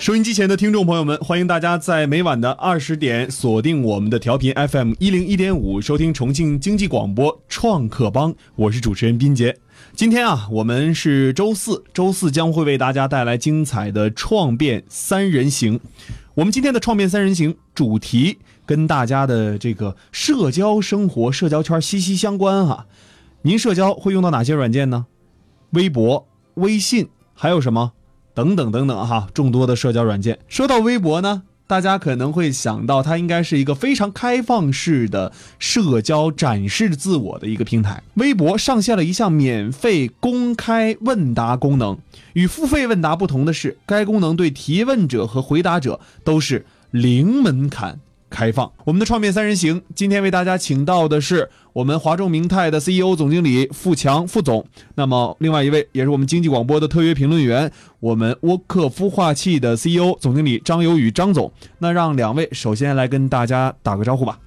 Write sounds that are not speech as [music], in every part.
收音机前的听众朋友们，欢迎大家在每晚的二十点锁定我们的调频 FM 一零一点五，收听重庆经济广播创客帮。我是主持人斌杰。今天啊，我们是周四，周四将会为大家带来精彩的创变三人行。我们今天的创变三人行主题跟大家的这个社交生活、社交圈息息相关哈。您社交会用到哪些软件呢？微博、微信，还有什么？等等等等哈，众多的社交软件。说到微博呢，大家可能会想到它应该是一个非常开放式的社交展示自我的一个平台。微博上线了一项免费公开问答功能，与付费问答不同的是，该功能对提问者和回答者都是零门槛。开放我们的创变三人行，今天为大家请到的是我们华众明泰的 CEO 总经理付强副总，那么另外一位也是我们经济广播的特约评论员，我们沃克孵化器的 CEO 总经理张有宇张总。那让两位首先来跟大家打个招呼吧。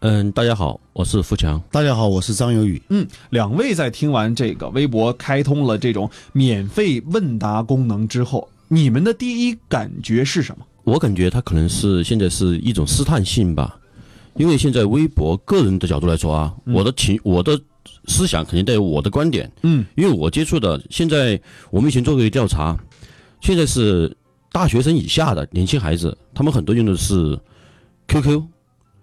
嗯，大家好，我是付强。大家好，我是张有宇。嗯，两位在听完这个微博开通了这种免费问答功能之后，你们的第一感觉是什么？我感觉他可能是现在是一种试探性吧，因为现在微博个人的角度来说啊，我的情我的思想肯定带有我的观点，嗯，因为我接触的现在我们以前做过一个调查，现在是大学生以下的年轻孩子，他们很多用的是 QQ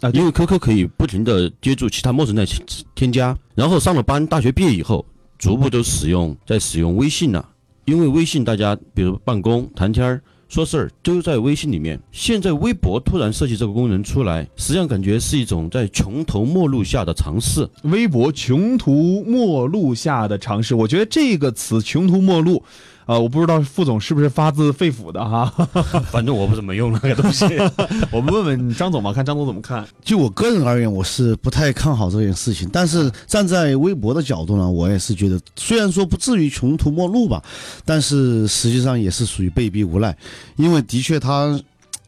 啊，因为 QQ 可以不停的接触其他陌生人添加，然后上了班，大学毕业以后，逐步都使用在使用微信了，因为微信大家比如办公谈天儿。说事儿都在微信里面。现在微博突然设计这个功能出来，实际上感觉是一种在穷途末路下的尝试。微博穷途末路下的尝试，我觉得这个词“穷途末路”。啊，我不知道副总是不是发自肺腑的哈，[laughs] 反正我不怎么用那个东西。[laughs] 我们问问张总吧，看张总怎么看。就我个人而言，我是不太看好这件事情。但是站在微博的角度呢，我也是觉得，虽然说不至于穷途末路吧，但是实际上也是属于被逼无奈，因为的确他。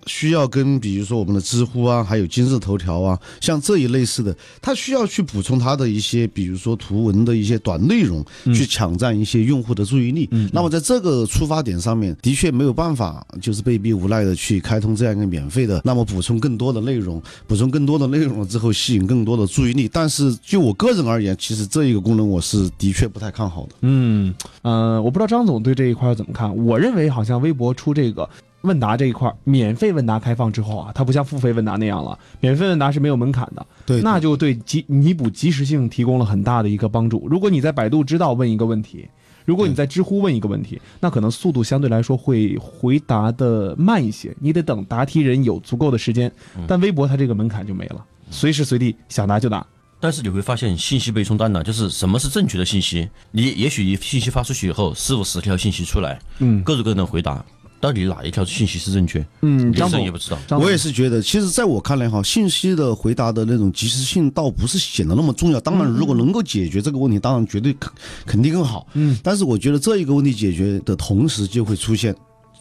需要跟比如说我们的知乎啊，还有今日头条啊，像这一类似的，它需要去补充它的一些，比如说图文的一些短内容，去抢占一些用户的注意力。那么在这个出发点上面，的确没有办法，就是被逼无奈的去开通这样一个免费的，那么补充更多的内容，补充更多的内容了之后，吸引更多的注意力。但是就我个人而言，其实这一个功能我是的确不太看好的。嗯，呃，我不知道张总对这一块怎么看。我认为好像微博出这个。问答这一块，免费问答开放之后啊，它不像付费问答那样了。免费问答是没有门槛的，对，那就对及弥补及时性提供了很大的一个帮助。如果你在百度知道问一个问题，如果你在知乎问一个问题，那可能速度相对来说会回答的慢一些，你得等答题人有足够的时间。但微博它这个门槛就没了，随时随地想答就答。但是你会发现信息被冲淡了，就是什么是正确的信息？你也许信息发出去以后，四五十条信息出来，嗯，各种各样的回答。到底哪一条信息是正确？嗯，张总也不知道。我也是觉得，其实在我看来哈，信息的回答的那种及时性倒不是显得那么重要。当然，如果能够解决这个问题，当然绝对肯肯定更好。嗯，但是我觉得这一个问题解决的同时，就会出现。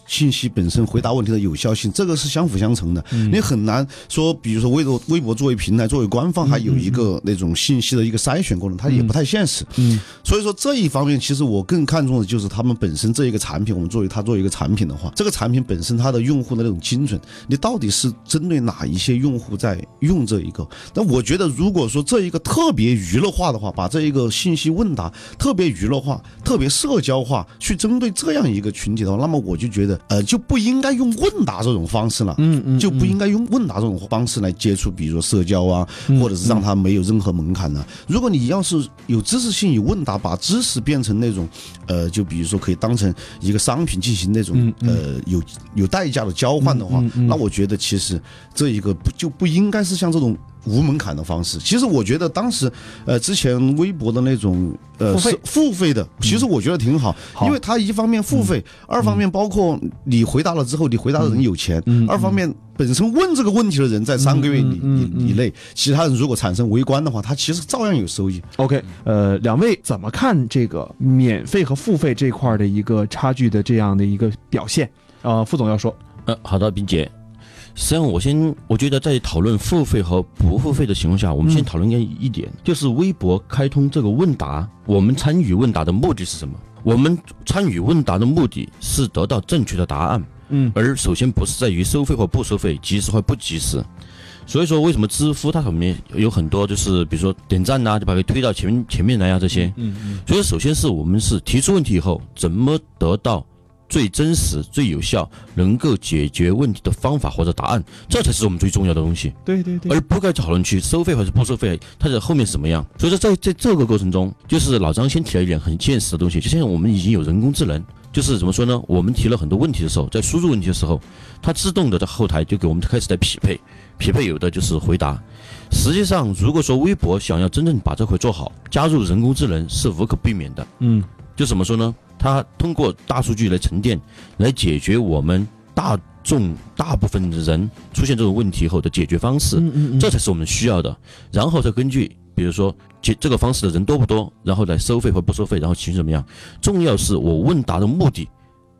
信息本身回答问题的有效性，这个是相辅相成的。你很难说，比如说微博，微博作为平台，作为官方，还有一个那种信息的一个筛选功能，它也不太现实。嗯，所以说这一方面，其实我更看重的就是他们本身这一个产品。我们作为它作为一个产品的话，这个产品本身它的用户的那种精准，你到底是针对哪一些用户在用这一个？那我觉得，如果说这一个特别娱乐化的话，把这一个信息问答特别娱乐化、特别社交化，去针对这样一个群体的话，那么我就觉得。呃，就不应该用问答这种方式了，嗯嗯，就不应该用问答这种方式来接触，比如说社交啊，或者是让他没有任何门槛呢。如果你要是有知识性，有问答，把知识变成那种，呃，就比如说可以当成一个商品进行那种，呃，有有代价的交换的话，那我觉得其实这一个不就不应该是像这种。无门槛的方式，其实我觉得当时，呃，之前微博的那种，呃，是付费的，其实我觉得挺好，因为它一方面付费，二方面包括你回答了之后，你回答的人有钱，二方面本身问这个问题的人在三个月以以以内，其他人如果产生围观的话，他其实照样有收益。OK，呃，两位怎么看这个免费和付费这块的一个差距的这样的一个表现？啊，副总要说，呃，好的，冰姐。实际上，我先我觉得在讨论付费和不付费的情况下，我们先讨论一一点，就是微博开通这个问答，我们参与问答的目的是什么？我们参与问答的目的是得到正确的答案，嗯而首先不是在于收费或不收费，及时或不及时。所以说，为什么知乎它上面有很多就是比如说点赞呐、就把它推到前面前面来啊这些。嗯嗯所以首先是我们是提出问题以后，怎么得到最真实、最有效、能够解决问题的方法或者答案，这才是我们最重要的东西。对对对，而不该讨论去收费还是不收费，它的后面是什么样。所以说在在这个过程中，就是老张先提了一点很现实的东西，就像我们已经有人工智能，就是怎么说呢？我们提了很多问题的时候，在输入问题的时候，它自动的在后台就给我们开始在匹配，匹配有的就是回答。实际上，如果说微博想要真正把这块做好，加入人工智能是无可避免的。嗯就怎么说呢？它通过大数据来沉淀，来解决我们大众大部分的人出现这种问题后的解决方式。嗯嗯这才是我们需要的。然后再根据，比如说解这个方式的人多不多，然后来收费或不收费，然后情绪怎么样。重要是我问答的目的，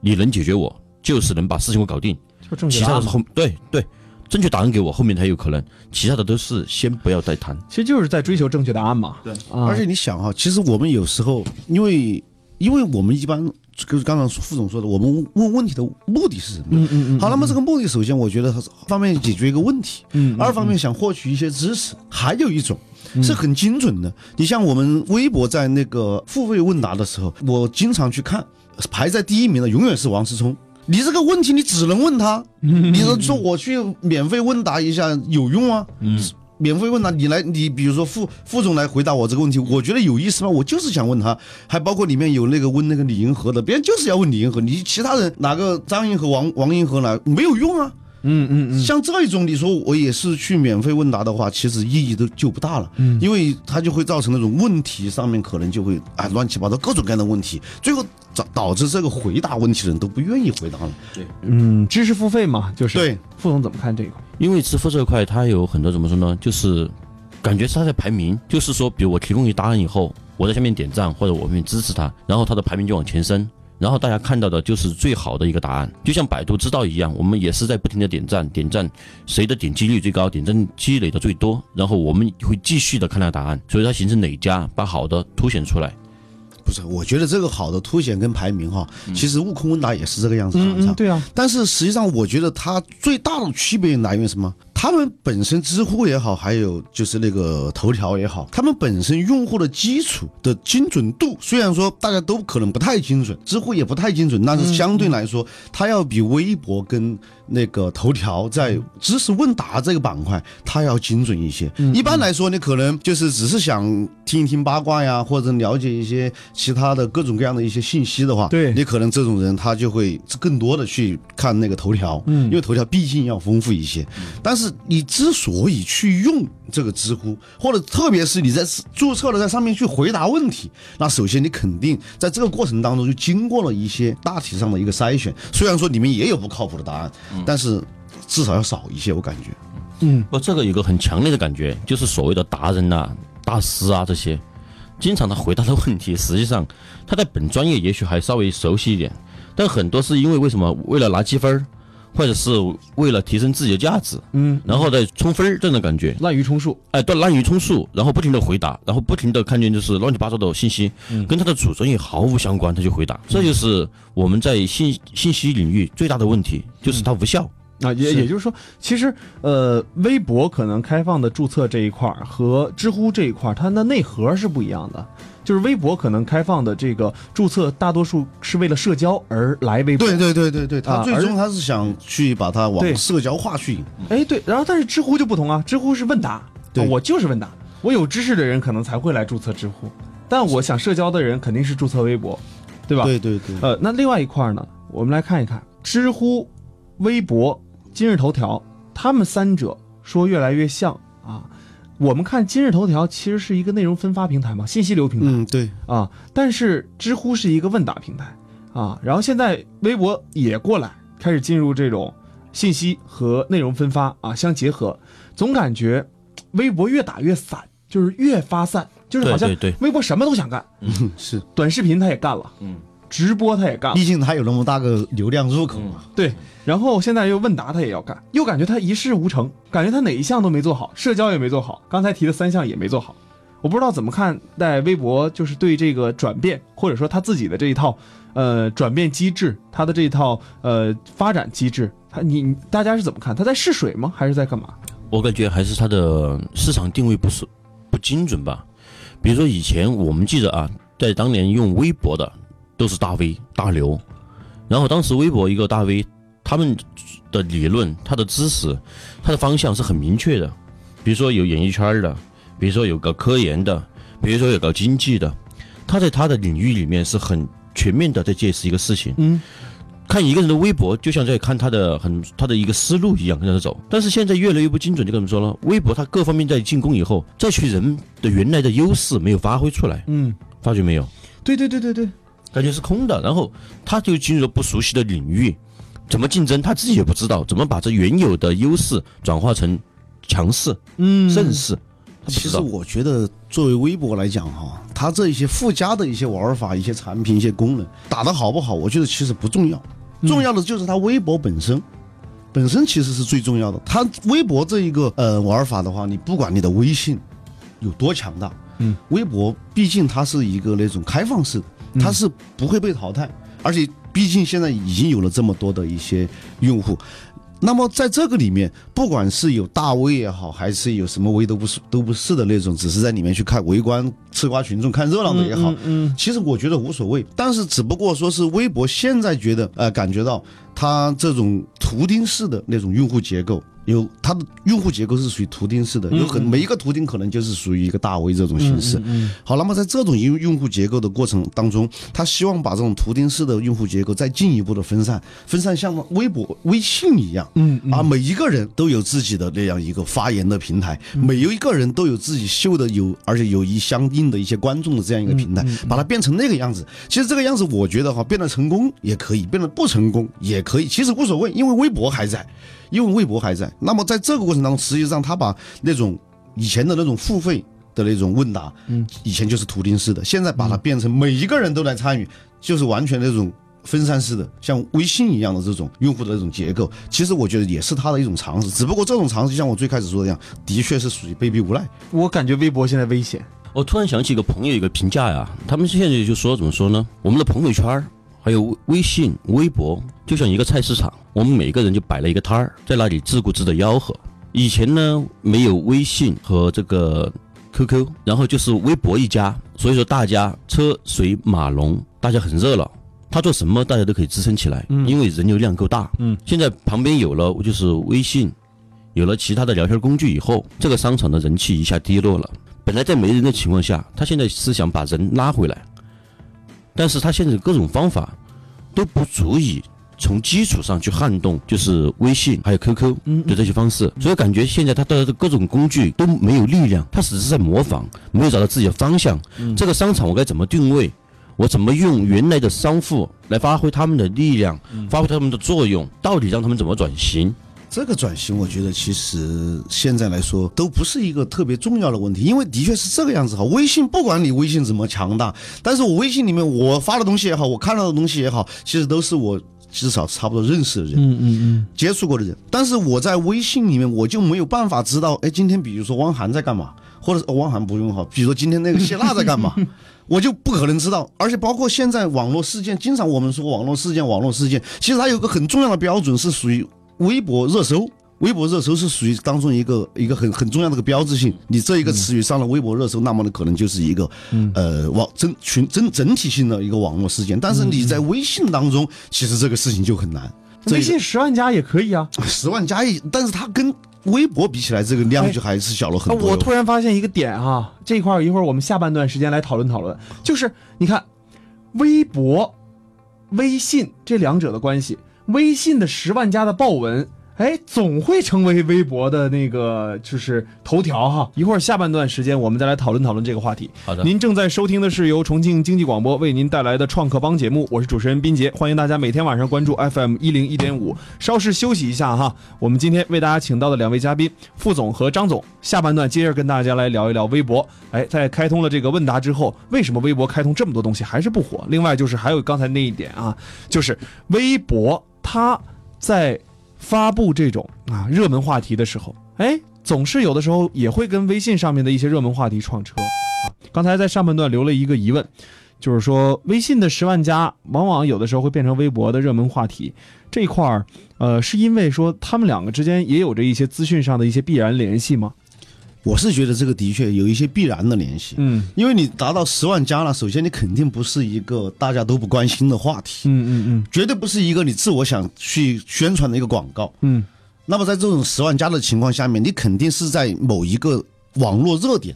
你能解决我，就是能把事情给我搞定。就正确其他的是答案嘛，后对对，正确答案给我，后面才有可能。其他的都是先不要再谈。其实就是在追求正确答案嘛。对啊，而且你想哈，其实我们有时候因为因为我们一般就是刚刚副总说的，我们问问题的目的是什么？嗯嗯嗯，好，那么这个目的，首先我觉得它是方面解决一个问题，嗯，嗯二方面想获取一些知识，还有一种是很精准的。你像我们微博在那个付费问答的时候，我经常去看，排在第一名的永远是王思聪。你这个问题你只能问他，你说说我去免费问答一下有用啊？嗯，免费问答，你来，你比如说副副总来回答我这个问题，我觉得有意思吗？我就是想问他，还包括里面有那个问那个李银河的，别人就是要问李银河，你其他人哪个张银河、王王银河来没有用啊？嗯嗯嗯，像这一种，你说我也是去免费问答的话，其实意义都就不大了，嗯因为它就会造成那种问题上面可能就会啊乱七八糟各种各样的问题，最后导导致这个回答问题的人都不愿意回答了。对嗯，知识付费嘛，就是对，副总怎么看这个？因为支付这块它有很多怎么说呢？就是感觉是它在排名，就是说，比如我提供一个答案以后，我在下面点赞或者我面支持它，然后它的排名就往前升。然后大家看到的就是最好的一个答案，就像百度知道一样，我们也是在不停的点赞，点赞谁的点击率最高，点赞积累的最多，然后我们会继续的看那答案，所以它形成累加，把好的凸显出来。不是，我觉得这个好的凸显跟排名哈，其实悟空问答也是这个样子，嗯。对啊，但是实际上，我觉得它最大的区别来源于什么？他们本身知乎也好，还有就是那个头条也好，他们本身用户的基础的精准度，虽然说大家都可能不太精准，知乎也不太精准，但是相对来说，它要比微博跟那个头条在知识问答这个板块，它要精准一些。一般来说，你可能就是只是想听一听八卦呀，或者了解一些其他的各种各样的一些信息的话，对你可能这种人他就会更多的去看那个头条，嗯，因为头条毕竟要丰富一些。但是你之所以去用这个知乎，或者特别是你在注册了在上面去回答问题，那首先你肯定在这个过程当中就经过了一些大体上的一个筛选。虽然说里面也有不靠谱的答案，但是至少要少一些，我感觉。嗯，不，这个有个很强烈的感觉，就是所谓的达人呐、大师啊这些，经常他回答的问题，实际上他在本专业也许还稍微熟悉一点，但很多是因为为什么为了拿积分儿，或者是为了提升自己的价值，嗯，然后再冲分儿这种感觉，滥竽充数，哎，对，滥竽充数，然后不停的回答，然后不停的看见就是乱七八糟的信息，跟他的主专业毫无相关，他就回答，这就是我们在信信息领域最大的问题，就是它无效。啊，也也就是说，其实呃，微博可能开放的注册这一块儿和知乎这一块儿，它的内核是不一样的。就是微博可能开放的这个注册，大多数是为了社交而来微博。对对对对对，他最终他是想去把它对往社交化去引。哎，对，然后但是知乎就不同啊，知乎是问答，对啊我就是问答，我有知识的人可能才会来注册知乎，但我想社交的人肯定是注册微博，对吧？对对对，呃，那另外一块儿呢，我们来看一看知乎、微博、今日头条，他们三者说越来越像啊。我们看今日头条其实是一个内容分发平台嘛，信息流平台、嗯对，啊，但是知乎是一个问答平台。啊，然后现在微博也过来开始进入这种信息和内容分发啊相结合，总感觉微博越打越散，就是越发散，就是好像对对对。微博什么都想干，嗯 [laughs] 是，短视频他也干了，嗯，直播他也干。毕竟他有那么大个流量入口嘛。对，然后现在又问答他也要干，又感觉他一事无成，感觉他哪一项都没做好，社交也没做好，刚才提的三项也没做好，我不知道怎么看待微博，就是对这个转变，或者说他自己的这一套呃转变机制，他的这一套呃发展机制，他你你大家是怎么看？他在试水吗？还是在干嘛？我感觉还是他的市场定位不是不精准吧。比如说以前我们记得啊，在当年用微博的都是大 V 大牛，然后当时微博一个大 V，他们的理论、他的知识、他的方向是很明确的。比如说有演艺圈的，比如说有搞科研的，比如说有搞经济的，他在他的领域里面是很全面的在解释一个事情。嗯，看一个人的微博，就像在看他的很他的一个思路一样跟着走。但是现在越来越不精准，就跟我们说了，微博它各方面在进攻以后，这群人的原来的优势没有发挥出来，嗯，发觉没有？对对对对对，感觉是空的。然后他就进入了不熟悉的领域，怎么竞争他自己也不知道，怎么把这原有的优势转化成强势、嗯盛世。其实我觉得，作为微博来讲哈，它这一些附加的一些玩法、一些产品、一些功能打得好不好，我觉得其实不重要，重要的就是它微博本身。本身其实是最重要的。它微博这一个呃玩法的话，你不管你的微信有多强大，嗯，微博毕竟它是一个那种开放式的，它是不会被淘汰，而且毕竟现在已经有了这么多的一些用户。那么在这个里面，不管是有大 V 也好，还是有什么 V 都不是都不是的那种，只是在里面去看围观吃瓜群众看热闹的也好，嗯其实我觉得无所谓。但是只不过说是微博现在觉得呃感觉到它这种图钉式的那种用户结构。有它的用户结构是属于图钉式的，有很每一个图钉可能就是属于一个大 V 这种形式。好，那么在这种用用户结构的过程当中，他希望把这种图钉式的用户结构再进一步的分散，分散像微博、微信一样，嗯啊，每一个人都有自己的那样一个发言的平台，嗯每一个人都有自己秀的有，而且有一相应的一些观众的这样一个平台，嗯把它变成那个样子。其实这个样子，我觉得哈，变得成功也可以，变得不成功也可以，其实无所谓，因为微博还在，因为微博还在。那么在这个过程当中，实际上他把那种以前的那种付费。的那种问答，嗯，以前就是图钉式的，现在把它变成每一个人都来参与，就是完全那种分散式的，像微信一样的这种用户的那种结构，其实我觉得也是他的一种尝试，只不过这种尝试像我最开始说的一样，的确是属于被逼无奈。我感觉微博现在危险。我突然想起一个朋友一个评价呀，他们现在就说怎么说呢？我们的朋友圈儿还有微信、微博，就像一个菜市场，我们每个人就摆了一个摊儿，在那里自顾自的吆喝。以前呢，没有微信和这个 QQ，然后就是微博一家，所以说大家车水马龙，大家很热闹。他做什么，大家都可以支撑起来，因为人流量够大。嗯，现在旁边有了就是微信，有了其他的聊天工具以后，这个商场的人气一下低落了。本来在没人的情况下，他现在是想把人拉回来，但是他现在各种方法都不足以从基础上去撼动，就是微信还有 QQ 的这些方式，所以感觉现在他的各种工具都没有力量，他只是在模仿，没有找到自己的方向。这个商场我该怎么定位？我怎么用原来的商户来发挥他们的力量，发挥他们的作用？到底让他们怎么转型？这个转型，我觉得其实现在来说都不是一个特别重要的问题，因为的确是这个样子哈。微信不管你微信怎么强大，但是我微信里面我发的东西也好，我看到的东西也好，其实都是我至少差不多认识的人，嗯嗯嗯，接触过的人。但是我在微信里面，我就没有办法知道，哎，今天比如说汪涵在干嘛，或者是、哦、汪涵不用哈，比如说今天那个谢娜在干嘛，我就不可能知道。而且包括现在网络事件，经常我们说网络事件，网络事件，其实它有个很重要的标准是属于微博热搜。微博热搜是属于当中一个一个很很重要的一个标志性，你这一个词语上了微博热搜，那么呢可能就是一个，嗯呃网整群整整体性的一个网络事件。但是你在微信当中，其实这个事情就很难。这个微信十万加也可以啊。[laughs] 十万加一，但是它跟微博比起来，这个量就还是小了很多我突然发现一个点哈、这一块一会儿我们下半段时间来讨论讨论，就是你看，微博、微信这两者的关系，微信的十万加的爆文。哎，总会成为微博的那个就是头条哈。一会儿下半段时间，我们再来讨论讨论这个话题。好的您正在收听的是由重庆经济广播为您带来的创客帮节目，我是主持人斌杰，欢迎大家每天晚上关注 FM 一零一点五。稍事休息一下哈，我们今天为大家请到的两位嘉宾，副总和张总，下半段接着跟大家来聊一聊微博。哎，在开通了这个问答之后，为什么微博开通这么多东西还是不火？另外就是还有刚才那一点啊，就是微博他在发布这种啊热门话题的时候，哎，总是有的时候也会跟微信上面的一些热门话题撞车啊。刚才在上半段留了一个疑问，就是说微信的十万加往往有的时候会变成微博的热门话题这一块儿，呃，是因为说他们两个之间也有着一些资讯上的一些必然联系吗？我是觉得这个的确有一些必然的联系，嗯。因为你达到十万加了，首先你肯定不是一个大家都不关心的话题，嗯嗯嗯。绝对不是一个你自我想去宣传的一个广告。嗯。那么在这种十万加的情况下面，你肯定是在某一个网络热点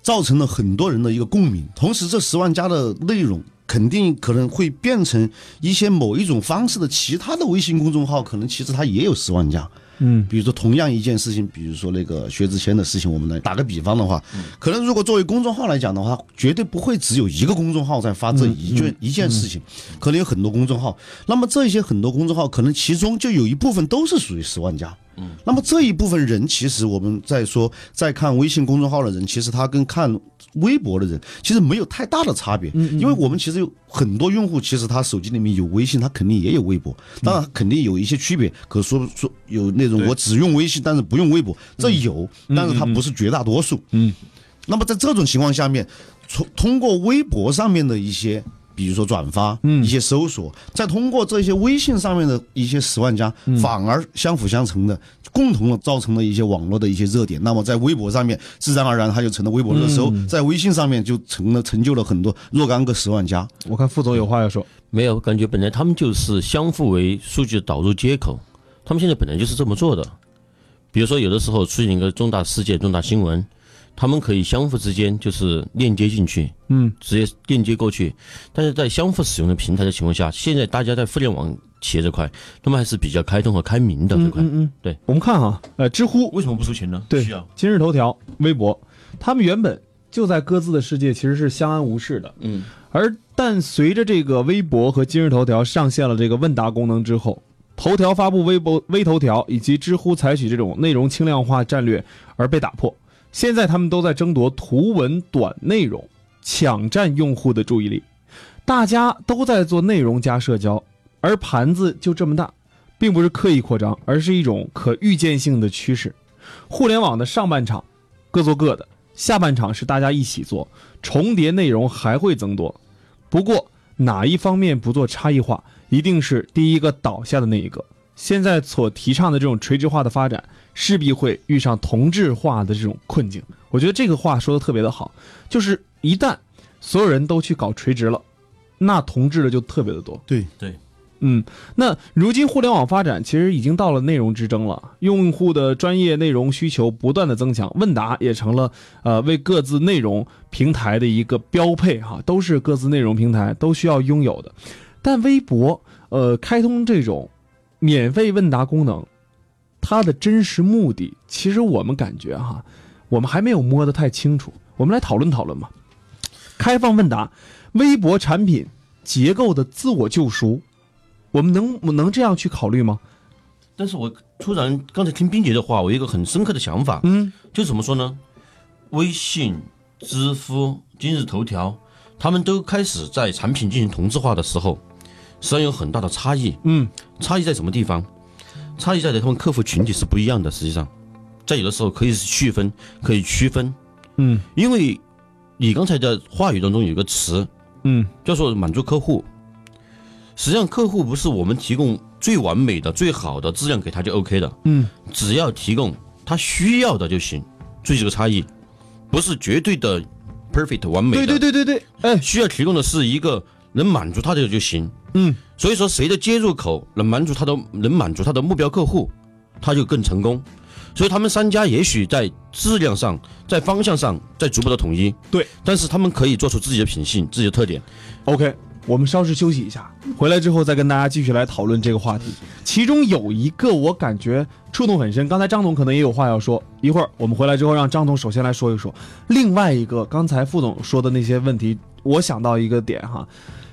造成了很多人的一个共鸣，同时这十万加的内容肯定可能会变成一些某一种方式的其他的微信公众号，可能其实它也有十万加。嗯比如说同样一件事情，比如说那个薛之谦的事情，我们来打个比方的话，可能如果作为公众号来讲的话，绝对不会只有一个公众号在发这一件、一件事情，可能有很多公众号。那么这些很多公众号，可能其中就有一部分都是属于十万加。那么这一部分人，其实我们在说，在看微信公众号的人，其实他跟看微博的人其实没有太大的差别，因为我们其实有很多用户，其实他手机里面有微信，他肯定也有微博，当然肯定有一些区别，可说说有那种我只用微信，但是不用微博，这有，但是它不是绝大多数。嗯，那么在这种情况下面，从通过微博上面的一些。比如说转发，嗯一些搜索，再通过这些微信上面的一些十万加，反而相辅相成的，共同的造成了一些网络的一些热点。那么在微博上面，自然而然它就成了微博热搜，在微信上面就成了成就了很多若干个十万加。我看副总有话要说。没有，感觉本来他们就是相互为数据导入接口，他们现在本来就是这么做的。比如说，有的时候出现一个重大事件、重大新闻，他们可以相互之间就是链接进去，嗯直接链接过去。但是在相互使用的平台的情况下，现在大家在互联网企业这块，他们还是比较开通和开明的这块。嗯嗯，对。我们看哈，呃，知乎为什么不出钱呢？对。今日头条、微博，他们原本就在各自的世界其实是相安无事的，嗯，而但随着这个微博和今日头条上线了这个问答功能之后，头条发布微博、微头条以及知乎采取这种内容轻量化战略而被打破。现在他们都在争夺图文短内容，抢占用户的注意力。大家都在做内容加社交，而盘子就这么大，并不是刻意扩张，而是一种可预见性的趋势。互联网的上半场各做各的，下半场是大家一起做，重叠内容还会增多。不过哪一方面不做差异化，一定是第一个倒下的那一个。现在所提倡的这种垂直化的发展，势必会遇上同质化的这种困境。我觉得这个话说的特别的好，就是一旦所有人都去搞垂直了，那同质的就特别的多。对对，嗯，那如今互联网发展其实已经到了内容之争了，用户的专业内容需求不断的增强，问答也成了呃为各自内容平台的一个标配哈，都是各自内容平台都需要拥有的。但微博呃开通这种免费问答功能，它的真实目的，其实我们感觉哈，我们还没有摸得太清楚。我们来讨论讨论吧。开放问答，微博产品结构的自我救赎，我们能能这样去考虑吗？但是我突然刚才听冰姐的话，我有一个很深刻的想法，嗯就怎么说呢？微信、知乎、今日头条，他们都开始在产品进行同质化的时候，实际上有很大的差异。嗯差异在什么地方？差异在他们客户群体是不一样的。实际上，在有的时候可以是区分，可以区分，嗯因为你刚才的话语当中有一个词嗯叫做满足客户。实际上，客户不是我们提供最完美的、最好的质量给他就 OK 的，嗯只要提供他需要的就行。注意这个差异，不是绝对的 perfect 完美的。对对对对对，哎需要提供的是一个能满足他的就行。嗯所以说，谁的接入口能满足他的能满足他的目标客户，他就更成功。所以他们三家也许在质量上、在方向上在逐步的统一，对，但是他们可以做出自己的品性、自己的特点。，OK。我们稍事休息一下，回来之后再跟大家继续来讨论这个话题。其中有一个我感觉触动很深，刚才张总可能也有话要说。一会儿我们回来之后，让张总首先来说一说。另外一个，刚才副总说的那些问题，我想到一个点哈，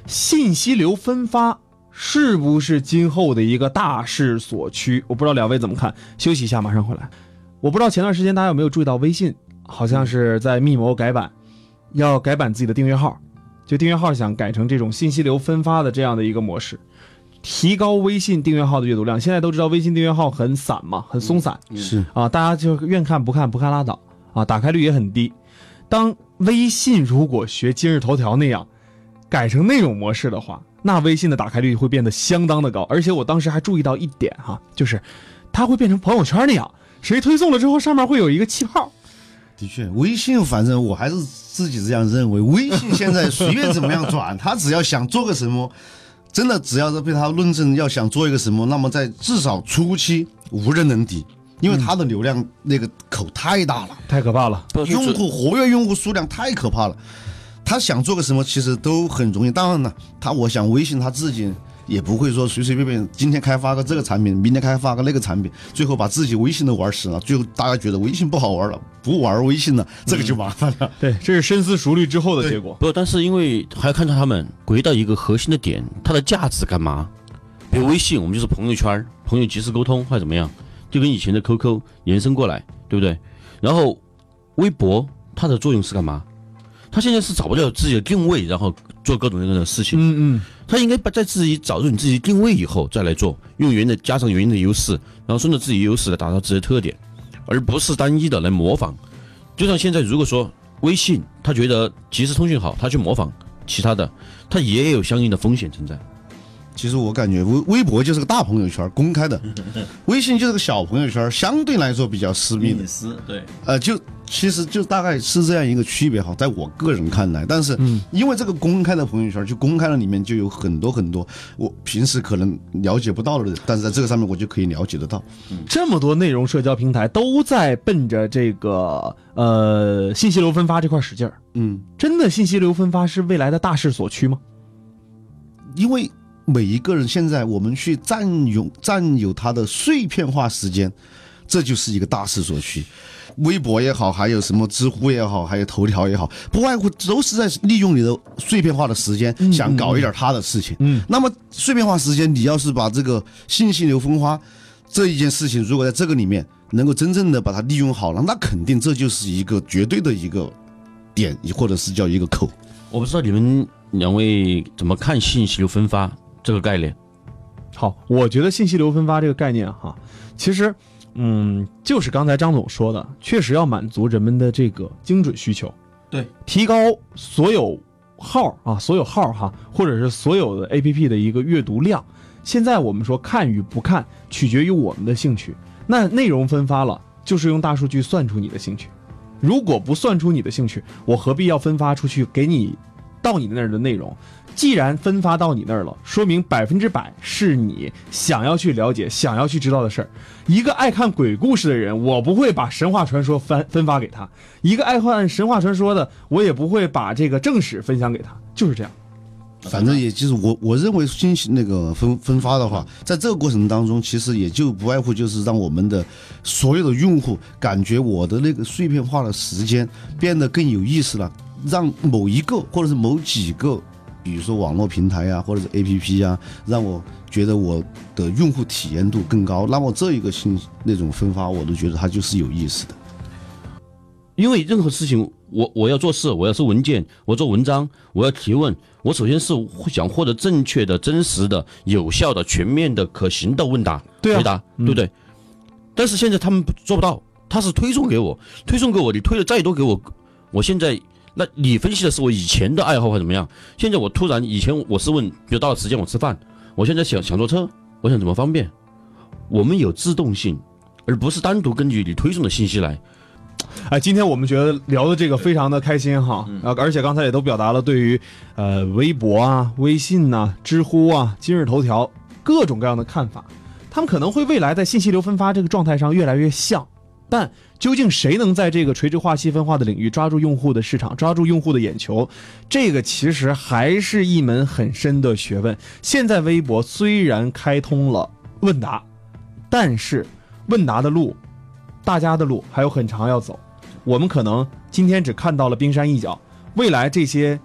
信息流分发是不是今后的一个大势所趋？我不知道两位怎么看。休息一下，马上回来。我不知道前段时间大家有没有注意到，微信好像是在密谋改版，要改版自己的订阅号。就订阅号想改成这种信息流分发的这样的一个模式，提高微信订阅号的阅读量。现在都知道微信订阅号很散嘛，很松散是啊，大家就愿看不看，不看拉倒啊，打开率也很低。当微信如果学今日头条那样改成那种模式的话，那微信的打开率会变得相当的高。而且我当时还注意到一点哈，就是它会变成朋友圈那样，谁推送了之后上面会有一个气泡。的确，微信反正我还是自己这样认为。微信现在随便怎么样转，他只要想做个什么，真的只要是被他论证要想做一个什么，那么在至少初期无人能敌，因为他的流量那个口太大了，太可怕了。用户活跃用户数量太可怕了。他想做个什么，其实都很容易。当然了，他我想微信他自己也不会说随随便便今天开发个这个产品，明天开发个那个产品，最后把自己微信都玩死了。最后大家觉得微信不好玩了，不玩微信了，这个就麻烦了。对，这是深思熟虑之后的结果。不，但是因为还要看到他们回到一个核心的点，它的价值干嘛？比如微信，我们就是朋友圈，朋友及时沟通或者怎么样，就跟以前的 QQ 延伸过来，对不对？然后微博它的作用是干嘛？它现在是找不到自己的定位，然后做各种各样的事情。嗯嗯，他应该把在自己找出你自己定位以后再来做，用原的加上原的优势，然后顺着自己优势来达到自己的特点，而不是单一的来模仿。就像现在，如果说微信他觉得即时通讯好，他去模仿其他的，他也有相应的风险存在。其实我感觉微微博就是个大朋友圈，公开的；[laughs] 微信就是个小朋友圈，相对来说比较私密的。私对。呃，就其实就大概是这样一个区别哈，在我个人看来，但是因为这个公开的朋友圈，就公开了里面就有很多很多我平时可能了解不到的人，但是在这个上面我就可以了解得到。这么多内容社交平台都在奔着这个呃信息流分发这块使劲儿。嗯，真的信息流分发是未来的大势所趋吗？因为每一个人现在我们去占有占有他的碎片化时间，这就是一个大势所趋。微博也好，还有什么知乎也好，还有头条也好，不外乎都是在利用你的碎片化的时间，想搞一点他的事情。嗯，那么碎片化时间，你要是把这个信息流分发这一件事情，如果在这个里面能够真正的把它利用好了，那肯定这就是一个绝对的一个点，或者是叫一个口。我不知道你们两位怎么看信息流分发这个概念？好，我觉得信息流分发这个概念哈，其实，嗯，就是刚才张总说的，确实要满足人们的这个精准需求，对，提高所有号啊，所有号哈，或者是所有的 APP 的一个阅读量。现在我们说看与不看，取决于我们的兴趣。那内容分发了，就是用大数据算出你的兴趣。如果不算出你的兴趣，我何必要分发出去给你到你那儿的内容？既然分发到你那儿了，说明百分之百是你想要去了解、想要去知道的事儿。一个爱看鬼故事的人，我不会把神话传说分分发给他；一个爱看神话传说的，我也不会把这个正史分享给他。就是这样。反正也就是我我认为信息那个分分发的话，在这个过程当中，其实也就不外乎就是让我们的所有的用户感觉我的那个碎片化的时间变得更有意思了，让某一个或者是某几个，比如说网络平台啊、或者是 APP 啊，让我觉得我的用户体验度更高，那么这一个信那种分发，我都觉得它就是有意思的。因为任何事情，我我要做事，我要是文件，我做文章，我要提问，我首先是想获得正确的、真实的、有效的、全面的、可行的问答对啊回答，对不对？但是现在他们做不到，他是推送给我，推送给我，你推的再多给我，我现在那你分析的是我以前的爱好或怎么样？现在我突然以前我是问，比如到了时间我吃饭，我现在想想坐车，我想怎么方便？我们有自动性，而不是单独根据你推送的信息来。哎，今天我们觉得聊的这个非常的开心哈，啊，而且刚才也都表达了对于呃微博啊、微信呐、知乎啊、今日头条各种各样的看法。他们可能会未来在信息流分发这个状态上越来越像，但究竟谁能在这个垂直化、细分化的领域抓住用户的市场、抓住用户的眼球，这个其实还是一门很深的学问。现在微博虽然开通了问答，但是问答的路大家的路还有很长要走。我们可能今天只看到了冰山一角，未来这些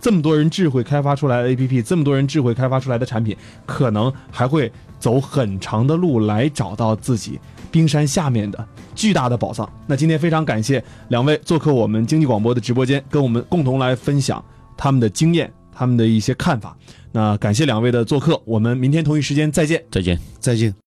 这么多人智慧开发出来的 APP，这么多人智慧开发出来的产品，可能还会走很长的路来找到自己冰山下面的巨大的宝藏。那今天非常感谢两位做客我们经济广播的直播间，跟我们共同来分享他们的经验。他们的一些看法。那感谢两位的做客，我们明天同一时间再见。再见。再见。